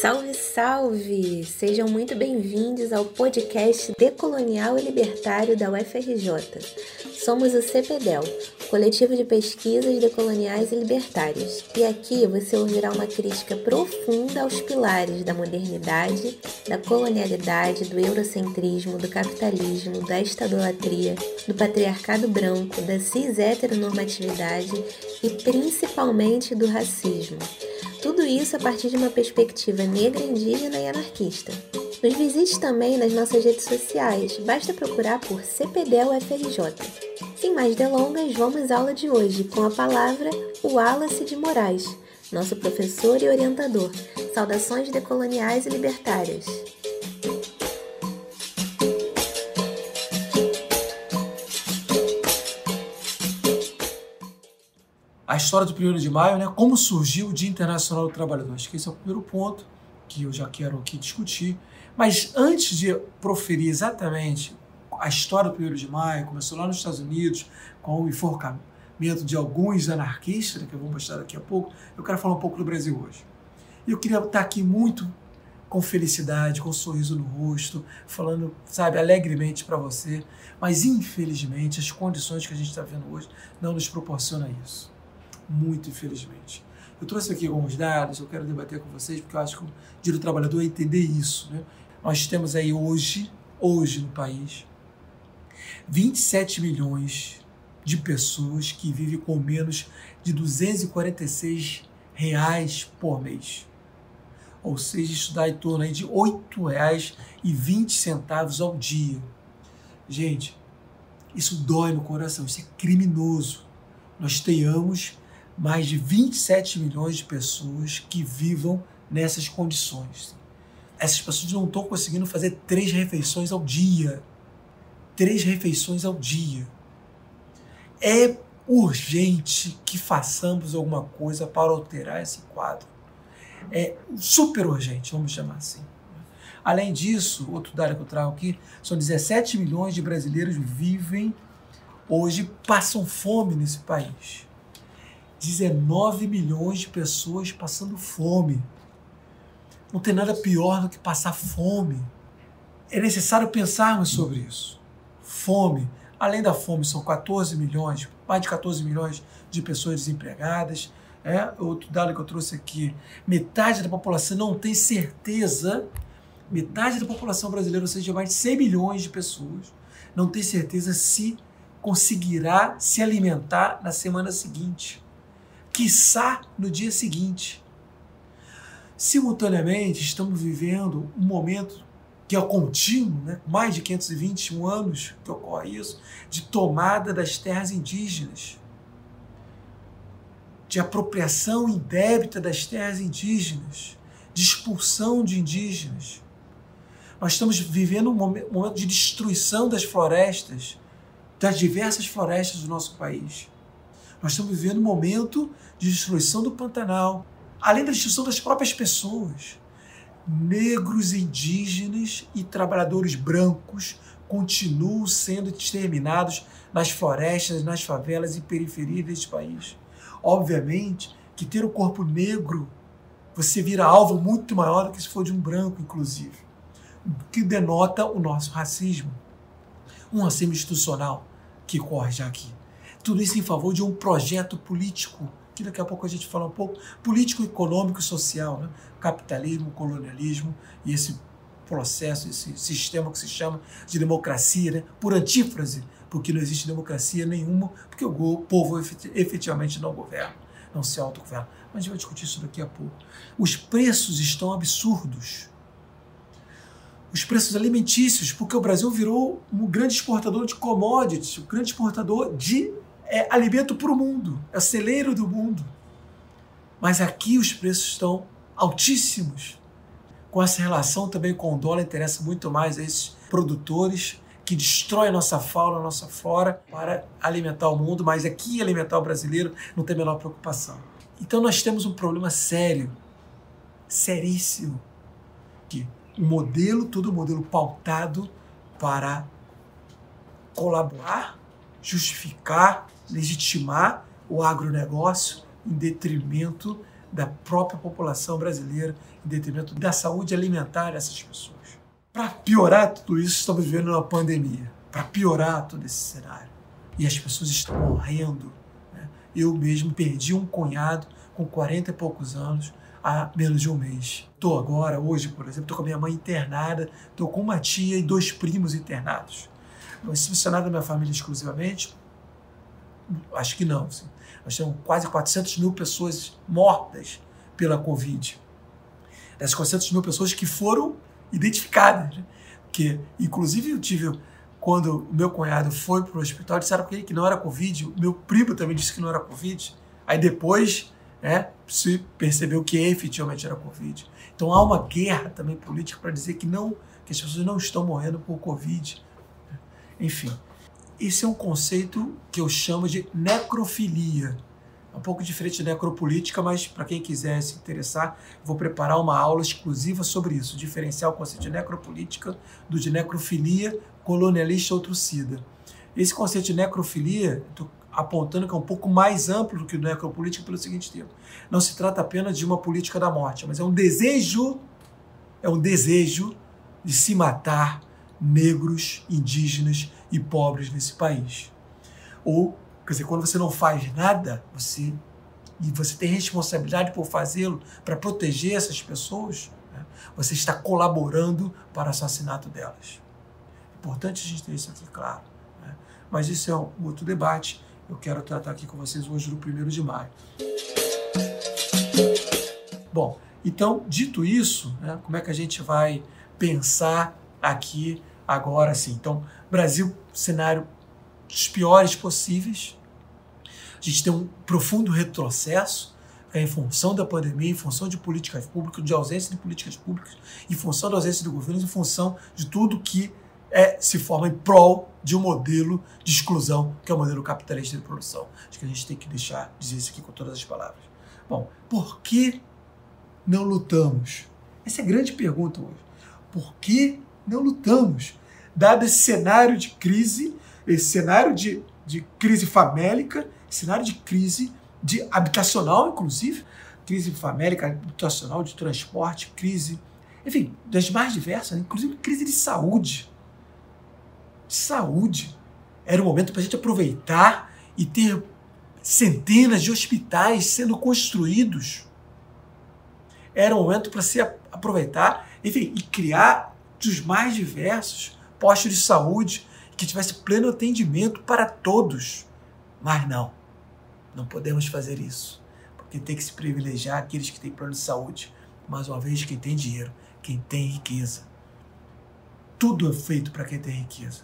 Salve, salve! Sejam muito bem-vindos ao podcast Decolonial e Libertário da UFRJ. Somos o CPDEL, Coletivo de Pesquisas Decoloniais e Libertárias, e aqui você ouvirá uma crítica profunda aos pilares da modernidade, da colonialidade, do eurocentrismo, do capitalismo, da estadolatria, do patriarcado branco, da cis-heteronormatividade e principalmente do racismo. Tudo isso a partir de uma perspectiva negra, indígena e anarquista. Nos visite também nas nossas redes sociais, basta procurar por CPDEL UFRJ. Sem mais delongas, vamos à aula de hoje com a palavra Wallace de Moraes, nosso professor e orientador. Saudações decoloniais e libertárias. A história do 1 de maio, né? como surgiu o Dia Internacional do Trabalhador. Acho que esse é o primeiro ponto que eu já quero aqui discutir. Mas antes de proferir exatamente a história do 1 de maio, começou lá nos Estados Unidos com o enforcamento de alguns anarquistas, né, que eu vou mostrar daqui a pouco, eu quero falar um pouco do Brasil hoje. Eu queria estar aqui muito com felicidade, com um sorriso no rosto, falando, sabe, alegremente para você, mas infelizmente as condições que a gente está vendo hoje não nos proporcionam isso muito infelizmente. Eu trouxe aqui alguns dados, eu quero debater com vocês, porque eu acho que o direito do trabalhador é entender isso. Né? Nós temos aí hoje, hoje no país, 27 milhões de pessoas que vivem com menos de 246 reais por mês. Ou seja, isso dá em torno aí de R$ 8,20 ao dia. Gente, isso dói no coração, isso é criminoso. Nós tenhamos mais de 27 milhões de pessoas que vivam nessas condições. Essas pessoas não estão conseguindo fazer três refeições ao dia. Três refeições ao dia. É urgente que façamos alguma coisa para alterar esse quadro. É super urgente, vamos chamar assim. Além disso, outro dado que eu trago aqui, são 17 milhões de brasileiros vivem hoje, passam fome nesse país. 19 milhões de pessoas passando fome. Não tem nada pior do que passar fome. É necessário pensarmos sobre isso. Fome. Além da fome, são 14 milhões, mais de 14 milhões de pessoas desempregadas. É, outro dado que eu trouxe aqui: metade da população não tem certeza, metade da população brasileira, ou seja, mais de 100 milhões de pessoas, não tem certeza se conseguirá se alimentar na semana seguinte quiçá no dia seguinte. Simultaneamente, estamos vivendo um momento que é contínuo, né? mais de 521 anos que ocorre isso, de tomada das terras indígenas, de apropriação indébita das terras indígenas, de expulsão de indígenas. Nós estamos vivendo um momento de destruição das florestas, das diversas florestas do nosso país. Nós estamos vivendo um momento de destruição do Pantanal, além da destruição das próprias pessoas. Negros, indígenas e trabalhadores brancos continuam sendo exterminados nas florestas, nas favelas e periferias deste país. Obviamente que ter o um corpo negro, você vira alvo muito maior do que se for de um branco, inclusive, que denota o nosso racismo, um racismo institucional que corre já aqui. Tudo isso em favor de um projeto político, que daqui a pouco a gente fala um pouco, político, econômico e social, né? capitalismo, colonialismo e esse processo, esse sistema que se chama de democracia, né? por antífrase, porque não existe democracia nenhuma, porque o povo efetivamente não governa, não se autogoverna. Mas a gente vai discutir isso daqui a pouco. Os preços estão absurdos. Os preços alimentícios, porque o Brasil virou um grande exportador de commodities, um grande exportador de é alimento para o mundo, é celeiro do mundo. Mas aqui os preços estão altíssimos. Com essa relação também com o dólar, interessa muito mais a esses produtores que destroem a nossa fauna, a nossa flora para alimentar o mundo, mas aqui alimentar o brasileiro não tem a menor preocupação. Então nós temos um problema sério, seríssimo, que um modelo, todo um modelo pautado para colaborar, justificar legitimar o agronegócio em detrimento da própria população brasileira, em detrimento da saúde alimentar dessas pessoas. Para piorar tudo isso, estamos vivendo uma pandemia. Para piorar todo esse cenário. E as pessoas estão morrendo. Né? Eu mesmo perdi um cunhado com 40 e poucos anos há menos de um mês. Estou agora, hoje, por exemplo, estou com a minha mãe internada, estou com uma tia e dois primos internados. Mas funcionário da minha família exclusivamente? Acho que não. Assim. Nós temos quase 400 mil pessoas mortas pela Covid. Essas 400 mil pessoas que foram identificadas. Né? Que, inclusive, eu tive, quando o meu cunhado foi para o hospital, disseram para ele que não era Covid, o meu primo também disse que não era Covid. Aí depois né, se percebeu que efetivamente era Covid. Então há uma guerra também política para dizer que não, que as pessoas não estão morrendo por Covid. Enfim, esse é um conceito que eu chamo de necrofilia. É um pouco diferente de necropolítica, mas para quem quiser se interessar, vou preparar uma aula exclusiva sobre isso, diferenciar o conceito de necropolítica do de necrofilia colonialista outrocida. Esse conceito de necrofilia, apontando que é um pouco mais amplo do que o necropolítica pelo seguinte tempo. Não se trata apenas de uma política da morte, mas é um desejo, é um desejo de se matar negros, indígenas e pobres nesse país. Ou, quer dizer, quando você não faz nada, você e você tem responsabilidade por fazê-lo para proteger essas pessoas, né? você está colaborando para o assassinato delas. Importante a gente ter isso aqui claro. Né? Mas isso é um outro debate eu quero tratar aqui com vocês hoje no 1 de maio. Bom, então, dito isso, né, como é que a gente vai pensar aqui agora sim? Então, Brasil, cenário dos piores possíveis. A gente tem um profundo retrocesso em função da pandemia, em função de políticas públicas, de ausência de políticas públicas, em função da ausência do governo, em função de tudo que é, se forma em prol de um modelo de exclusão, que é o modelo capitalista de produção. Acho que a gente tem que deixar dizer isso aqui com todas as palavras. Bom, por que não lutamos? Essa é a grande pergunta hoje. Por que não lutamos? Dado esse cenário de crise, esse cenário de, de crise famélica, cenário de crise de habitacional, inclusive, crise famélica, habitacional, de transporte, crise, enfim, das mais diversas, inclusive crise de saúde saúde. Era o momento para a gente aproveitar e ter centenas de hospitais sendo construídos. Era o momento para se aproveitar enfim, e criar dos mais diversos postos de saúde que tivesse pleno atendimento para todos. Mas não, não podemos fazer isso, porque tem que se privilegiar aqueles que têm plano de saúde, mais uma vez quem tem dinheiro, quem tem riqueza. Tudo é feito para quem tem riqueza.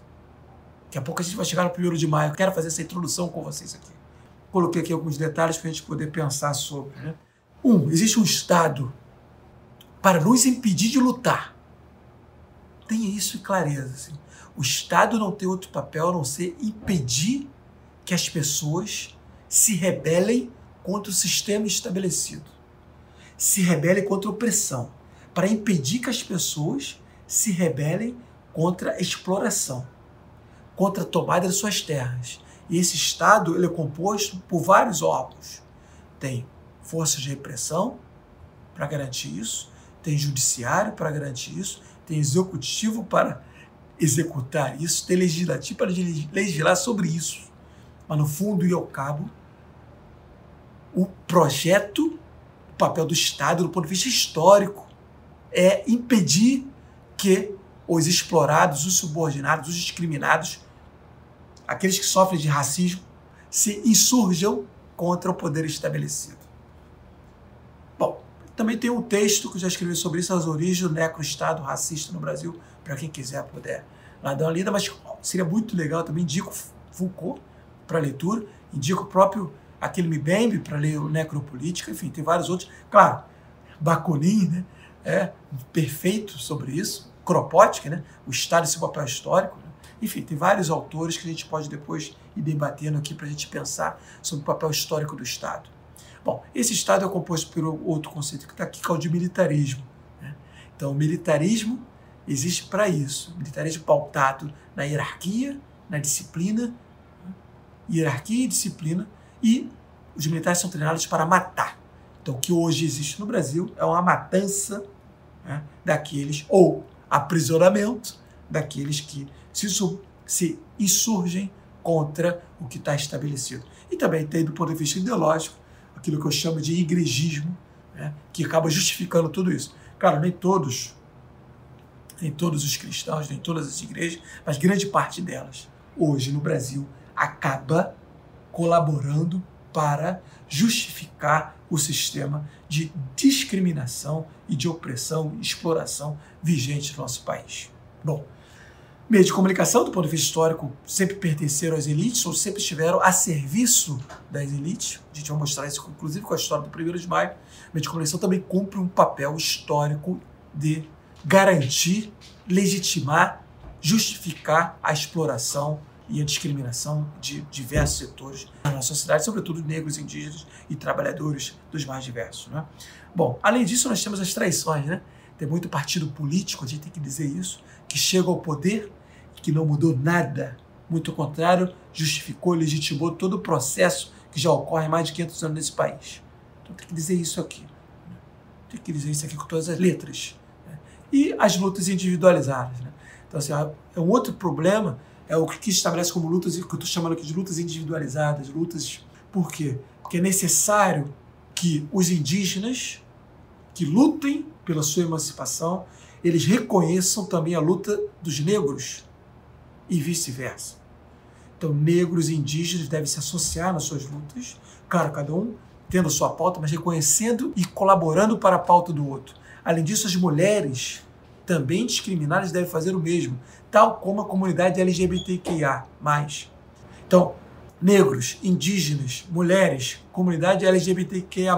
Daqui a pouco a gente vai chegar no primeiro de maio. Eu quero fazer essa introdução com vocês aqui. Coloquei aqui alguns detalhes para a gente poder pensar sobre. Né? Um, existe um Estado para nos impedir de lutar. Tenha isso em clareza. Assim. O Estado não tem outro papel a não ser impedir que as pessoas se rebelem contra o sistema estabelecido. Se rebelem contra a opressão. Para impedir que as pessoas se rebelem contra a exploração contra a tomada de suas terras. E esse Estado ele é composto por vários órgãos. Tem forças de repressão para garantir isso, tem judiciário para garantir isso, tem executivo para executar isso, tem legislativo para legislar sobre isso. Mas no fundo e ao cabo, o projeto, o papel do Estado, do ponto de vista histórico, é impedir que os explorados, os subordinados, os discriminados aqueles que sofrem de racismo se insurjam contra o poder estabelecido. Também tem um texto que eu já escrevi sobre isso, as origens do necro-estado racista no Brasil, para quem quiser puder lá dar uma lida, mas seria muito legal também, indico Foucault para leitura, indico o próprio aquele Mbembe para ler o Necropolítica, enfim, tem vários outros. Claro, Bakunin, né, é perfeito sobre isso, Kropotkin, né, o Estado e seu papel histórico, né, enfim, tem vários autores que a gente pode depois ir debatendo aqui para a gente pensar sobre o papel histórico do Estado. Bom, esse Estado é composto por outro conceito que está aqui, que é o de militarismo. Né? Então, o militarismo existe para isso. militarismo pautado na hierarquia, na disciplina, né? hierarquia e disciplina, e os militares são treinados para matar. Então, o que hoje existe no Brasil é uma matança né, daqueles, ou aprisionamento daqueles que se, se insurgem contra o que está estabelecido. E também tem, do ponto de vista ideológico, aquilo que eu chamo de igrejismo, né, que acaba justificando tudo isso. Claro, nem todos, nem todos os cristãos, nem todas as igrejas, mas grande parte delas, hoje no Brasil, acaba colaborando para justificar o sistema de discriminação e de opressão e exploração vigente no nosso país. Bom, meios de comunicação, do ponto de vista histórico, sempre pertenceram às elites ou sempre estiveram a serviço das elites. A gente vai mostrar isso, inclusive, com a história do 1 de maio. Meio de comunicação também cumpre um papel histórico de garantir, legitimar, justificar a exploração e a discriminação de diversos setores da nossa sociedade, sobretudo negros, indígenas e trabalhadores dos mais diversos. Né? Bom, além disso, nós temos as traições. Né? Tem muito partido político, a gente tem que dizer isso, que chega ao poder que não mudou nada. Muito ao contrário, justificou, legitimou todo o processo que já ocorre há mais de 500 anos nesse país. Então tem que dizer isso aqui. Né? Tem que dizer isso aqui com todas as letras. Né? E as lutas individualizadas. Né? Então, assim, é um outro problema é o que estabelece como lutas, que eu estou chamando aqui de lutas individualizadas, lutas. Por quê? Porque é necessário que os indígenas que lutem pela sua emancipação, eles reconheçam também a luta dos negros e vice-versa. Então, negros e indígenas devem se associar nas suas lutas, claro, cada um tendo sua pauta, mas reconhecendo e colaborando para a pauta do outro. Além disso, as mulheres também discriminadas devem fazer o mesmo, tal como a comunidade LGBTQIA. Então, negros, indígenas, mulheres, comunidade LGBTQIA,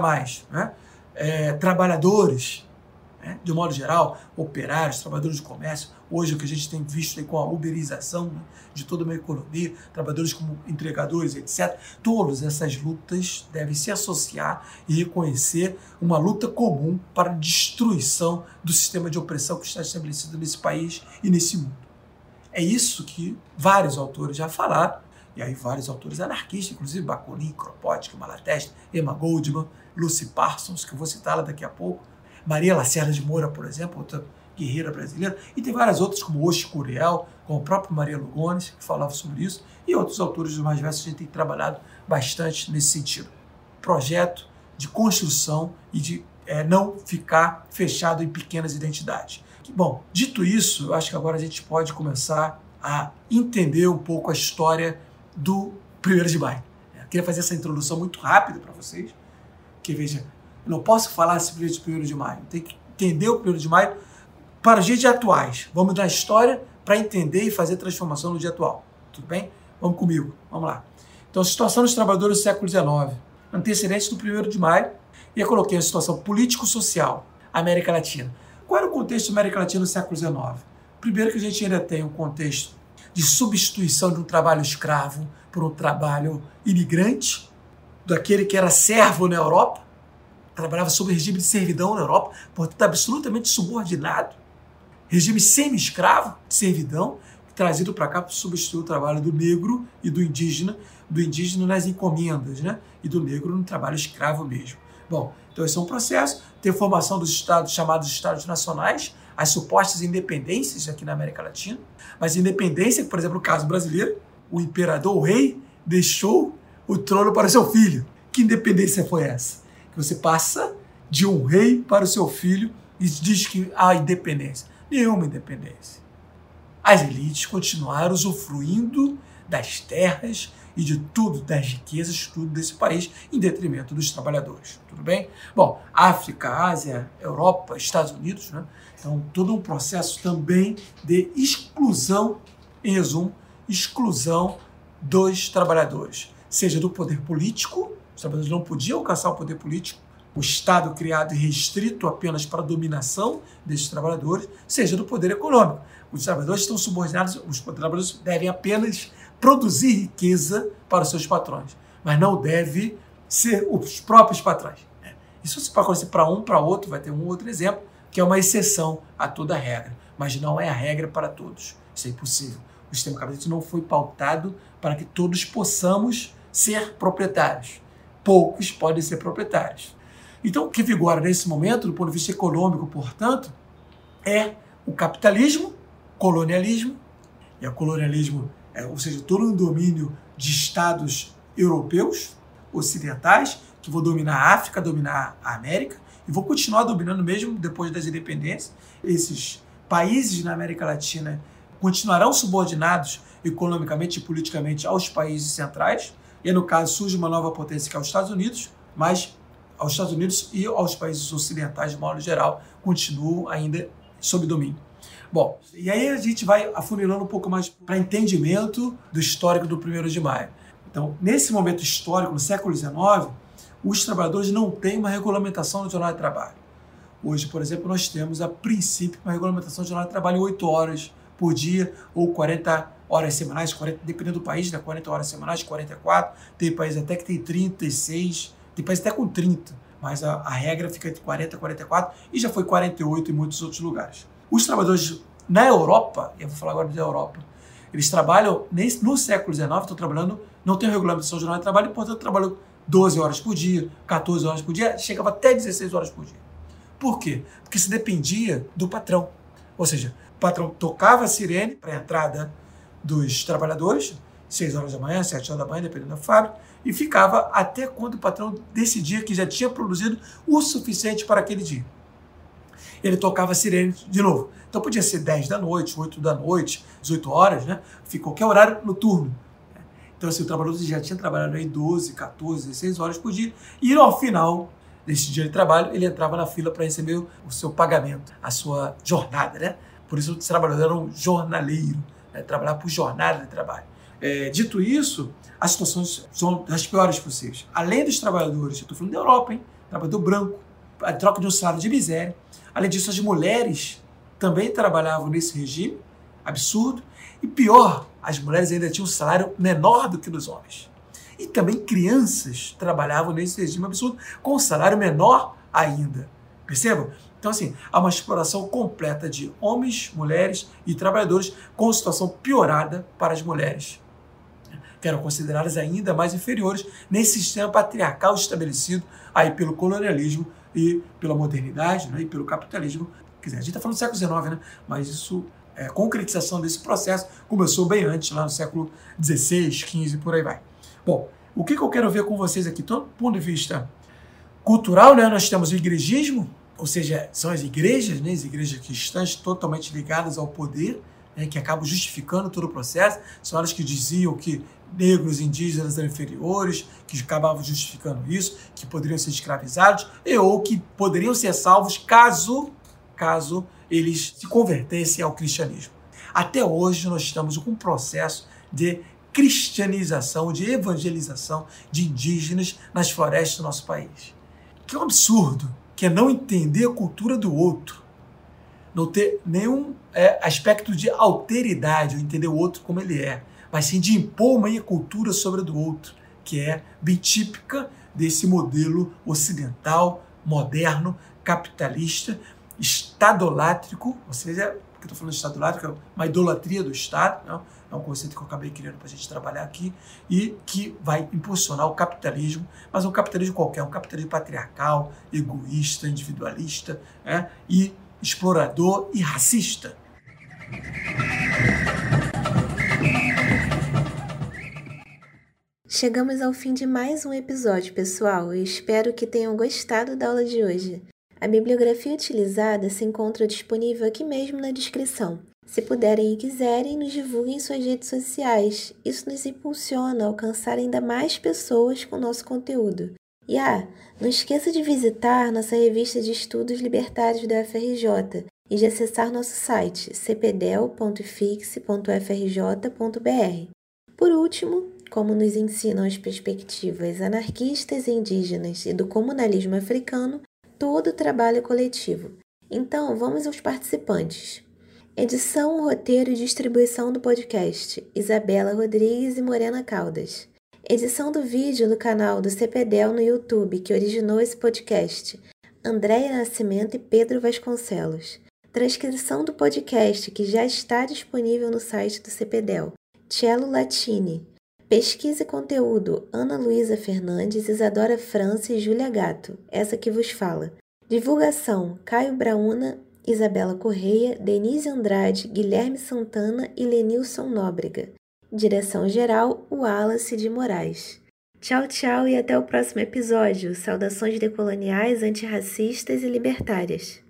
né? É, trabalhadores, né? de modo geral, operários, trabalhadores de comércio, hoje o que a gente tem visto com a uberização né? de toda uma economia, trabalhadores como entregadores, etc. Todas essas lutas devem se associar e reconhecer uma luta comum para a destruição do sistema de opressão que está estabelecido nesse país e nesse mundo. É isso que vários autores já falaram, e aí vários autores anarquistas, inclusive Bakunin, Kropotkin, Malatesta, Emma Goldman, Lucy Parsons, que eu vou citar lá daqui a pouco, Maria Lacerda de Moura, por exemplo, outra guerreira brasileira, e tem várias outras, como Oshi Curiel, como o próprio Maria Lugones, que falava sobre isso, e outros autores dos mais diversos, a gente tem trabalhado bastante nesse sentido. Projeto de construção e de é, não ficar fechado em pequenas identidades. Bom, dito isso, eu acho que agora a gente pode começar a entender um pouco a história do 1 de maio. Eu queria fazer essa introdução muito rápida para vocês, que veja, eu não posso falar simplesmente de 1 de maio, tem que entender o 1 de maio para os dias atuais. Vamos da história para entender e fazer transformação no dia atual. Tudo bem? Vamos comigo, vamos lá. Então, situação dos trabalhadores do século XIX, antecedente do 1 de maio, e eu coloquei a situação político-social, América Latina. Qual era o contexto da América Latina no século XIX? Primeiro que a gente ainda tem um contexto de substituição de um trabalho escravo por um trabalho imigrante, daquele que era servo na Europa, trabalhava sob regime de servidão na Europa, portanto absolutamente subordinado, regime semi-escravo, de servidão, trazido para cá para substituir o trabalho do negro e do indígena, do indígena nas encomendas, né? e do negro no trabalho escravo mesmo. Bom, então esse é um processo. Tem formação dos estados chamados estados nacionais, as supostas independências aqui na América Latina. Mas independência, por exemplo, no caso brasileiro, o imperador, o rei, deixou o trono para seu filho. Que independência foi essa? Você passa de um rei para o seu filho e diz que há independência. Nenhuma independência. As elites continuaram usufruindo das terras e de tudo, das riquezas, tudo desse país, em detrimento dos trabalhadores. Tudo bem? Bom, África, Ásia, Europa, Estados Unidos, né? Então, todo um processo também de exclusão, em resumo, exclusão dos trabalhadores, seja do poder político, trabalhadores não podiam alcançar o poder político, o Estado criado e restrito apenas para a dominação desses trabalhadores, seja do poder econômico. Os trabalhadores estão subordinados, os trabalhadores devem apenas produzir riqueza para os seus patrões, mas não deve ser os próprios patrões. Isso se acontecer para um, para outro, vai ter um outro exemplo, que é uma exceção a toda regra, mas não é a regra para todos. Isso é impossível. O sistema capitalista não foi pautado para que todos possamos ser proprietários. Poucos podem ser proprietários. Então, o que vigora nesse momento, do ponto de vista econômico, portanto, é o capitalismo, colonialismo, e o colonialismo, é, ou seja, todo um domínio de estados europeus, ocidentais, que vão dominar a África, dominar a América, e vão continuar dominando mesmo depois das independências. Esses países na América Latina continuarão subordinados economicamente e politicamente aos países centrais, e no caso surge uma nova potência que é os Estados Unidos, mas aos Estados Unidos e aos países ocidentais, de modo geral, continuam ainda sob domínio. Bom, e aí a gente vai afunilando um pouco mais para entendimento do histórico do 1 de maio. Então, nesse momento histórico, no século XIX, os trabalhadores não têm uma regulamentação do jornal de trabalho. Hoje, por exemplo, nós temos a princípio uma regulamentação do jornal de trabalho 8 horas por dia ou 40 horas semanais, 40, dependendo do país, né? 40 horas semanais, 44, tem país até que tem 36, tem país até com 30, mas a, a regra fica entre 40 e 44 e já foi 48 em muitos outros lugares. Os trabalhadores na Europa, eu vou falar agora da Europa, eles trabalham nesse, no século XIX, estão trabalhando, não tem regulamentação jornal de trabalho, portanto trabalham 12 horas por dia, 14 horas por dia, chegava até 16 horas por dia. Por quê? Porque se dependia do patrão. Ou seja, o patrão tocava a sirene para a entrada dos trabalhadores, 6 horas da manhã, 7 horas da manhã, dependendo da fábrica, e ficava até quando o patrão decidia que já tinha produzido o suficiente para aquele dia. Ele tocava a sirene de novo. Então podia ser 10 da noite, 8 da noite, 18 horas, né? Fica qualquer horário noturno. Então, assim, o trabalhador já tinha trabalhado aí 12, 14, 16 horas por dia. E ao final desse dia de trabalho, ele entrava na fila para receber o seu pagamento, a sua jornada, né? Por isso, o trabalhador era um jornaleiro, né? trabalhar por jornada de trabalho. É, dito isso, as situações são das piores possíveis. Além dos trabalhadores, estou falando da Europa, hein? Trabalhador branco, a troca de um salário de miséria. Além disso, as mulheres também trabalhavam nesse regime absurdo. E pior, as mulheres ainda tinham um salário menor do que dos homens. E também crianças trabalhavam nesse regime absurdo com um salário menor ainda. Percebam? Então, assim, há uma exploração completa de homens, mulheres e trabalhadores com situação piorada para as mulheres, que eram consideradas ainda mais inferiores nesse sistema patriarcal estabelecido aí pelo colonialismo e pela modernidade né, e pelo capitalismo. Quer dizer, a gente está falando do século XIX, né? mas isso é, concretização desse processo começou bem antes, lá no século XVI, XV, por aí vai. Bom, o que, que eu quero ver com vocês aqui, do ponto de vista cultural, né, nós temos o igrejismo, ou seja, são as igrejas, né, as igrejas cristãs totalmente ligadas ao poder, né, que acabam justificando todo o processo, são elas que diziam que negros indígenas eram inferiores, que acabavam justificando isso, que poderiam ser escravizados, e ou que poderiam ser salvos caso, caso eles se convertessem ao cristianismo. Até hoje nós estamos com um processo de cristianização, de evangelização de indígenas nas florestas do nosso país. Que é absurdo, que é não entender a cultura do outro, não ter nenhum é, aspecto de alteridade, ou entender o outro como ele é, mas sim de impor uma cultura sobre a do outro, que é bem típica desse modelo ocidental, moderno, capitalista, estadolátrico, ou seja, porque eu estou falando estadolátrico, é uma idolatria do Estado, não? É um conceito que eu acabei criando para a gente trabalhar aqui, e que vai impulsionar o capitalismo, mas um capitalismo qualquer, um capitalismo patriarcal, egoísta, individualista, é? e explorador e racista. Chegamos ao fim de mais um episódio, pessoal. Eu espero que tenham gostado da aula de hoje. A bibliografia utilizada se encontra disponível aqui mesmo na descrição. Se puderem e quiserem, nos divulguem em suas redes sociais. Isso nos impulsiona a alcançar ainda mais pessoas com nosso conteúdo. E ah, não esqueça de visitar nossa revista de estudos libertários da FRJ e de acessar nosso site cpdel.fix.frj.br. Por último, como nos ensinam as perspectivas anarquistas e indígenas e do comunalismo africano, todo trabalho coletivo. Então, vamos aos participantes. Edição, roteiro e distribuição do podcast: Isabela Rodrigues e Morena Caldas. Edição do vídeo no canal do CPDEL no YouTube, que originou esse podcast: Andréia Nascimento e Pedro Vasconcelos. Transcrição do podcast, que já está disponível no site do CPDEL: Cello Latini. Pesquisa e conteúdo: Ana Luísa Fernandes, Isadora França e Júlia Gato, essa que vos fala. Divulgação: Caio Brauna, Isabela Correia, Denise Andrade, Guilherme Santana e Lenilson Nóbrega. Direção-geral: Wallace de Moraes. Tchau, tchau e até o próximo episódio. Saudações decoloniais, antirracistas e libertárias.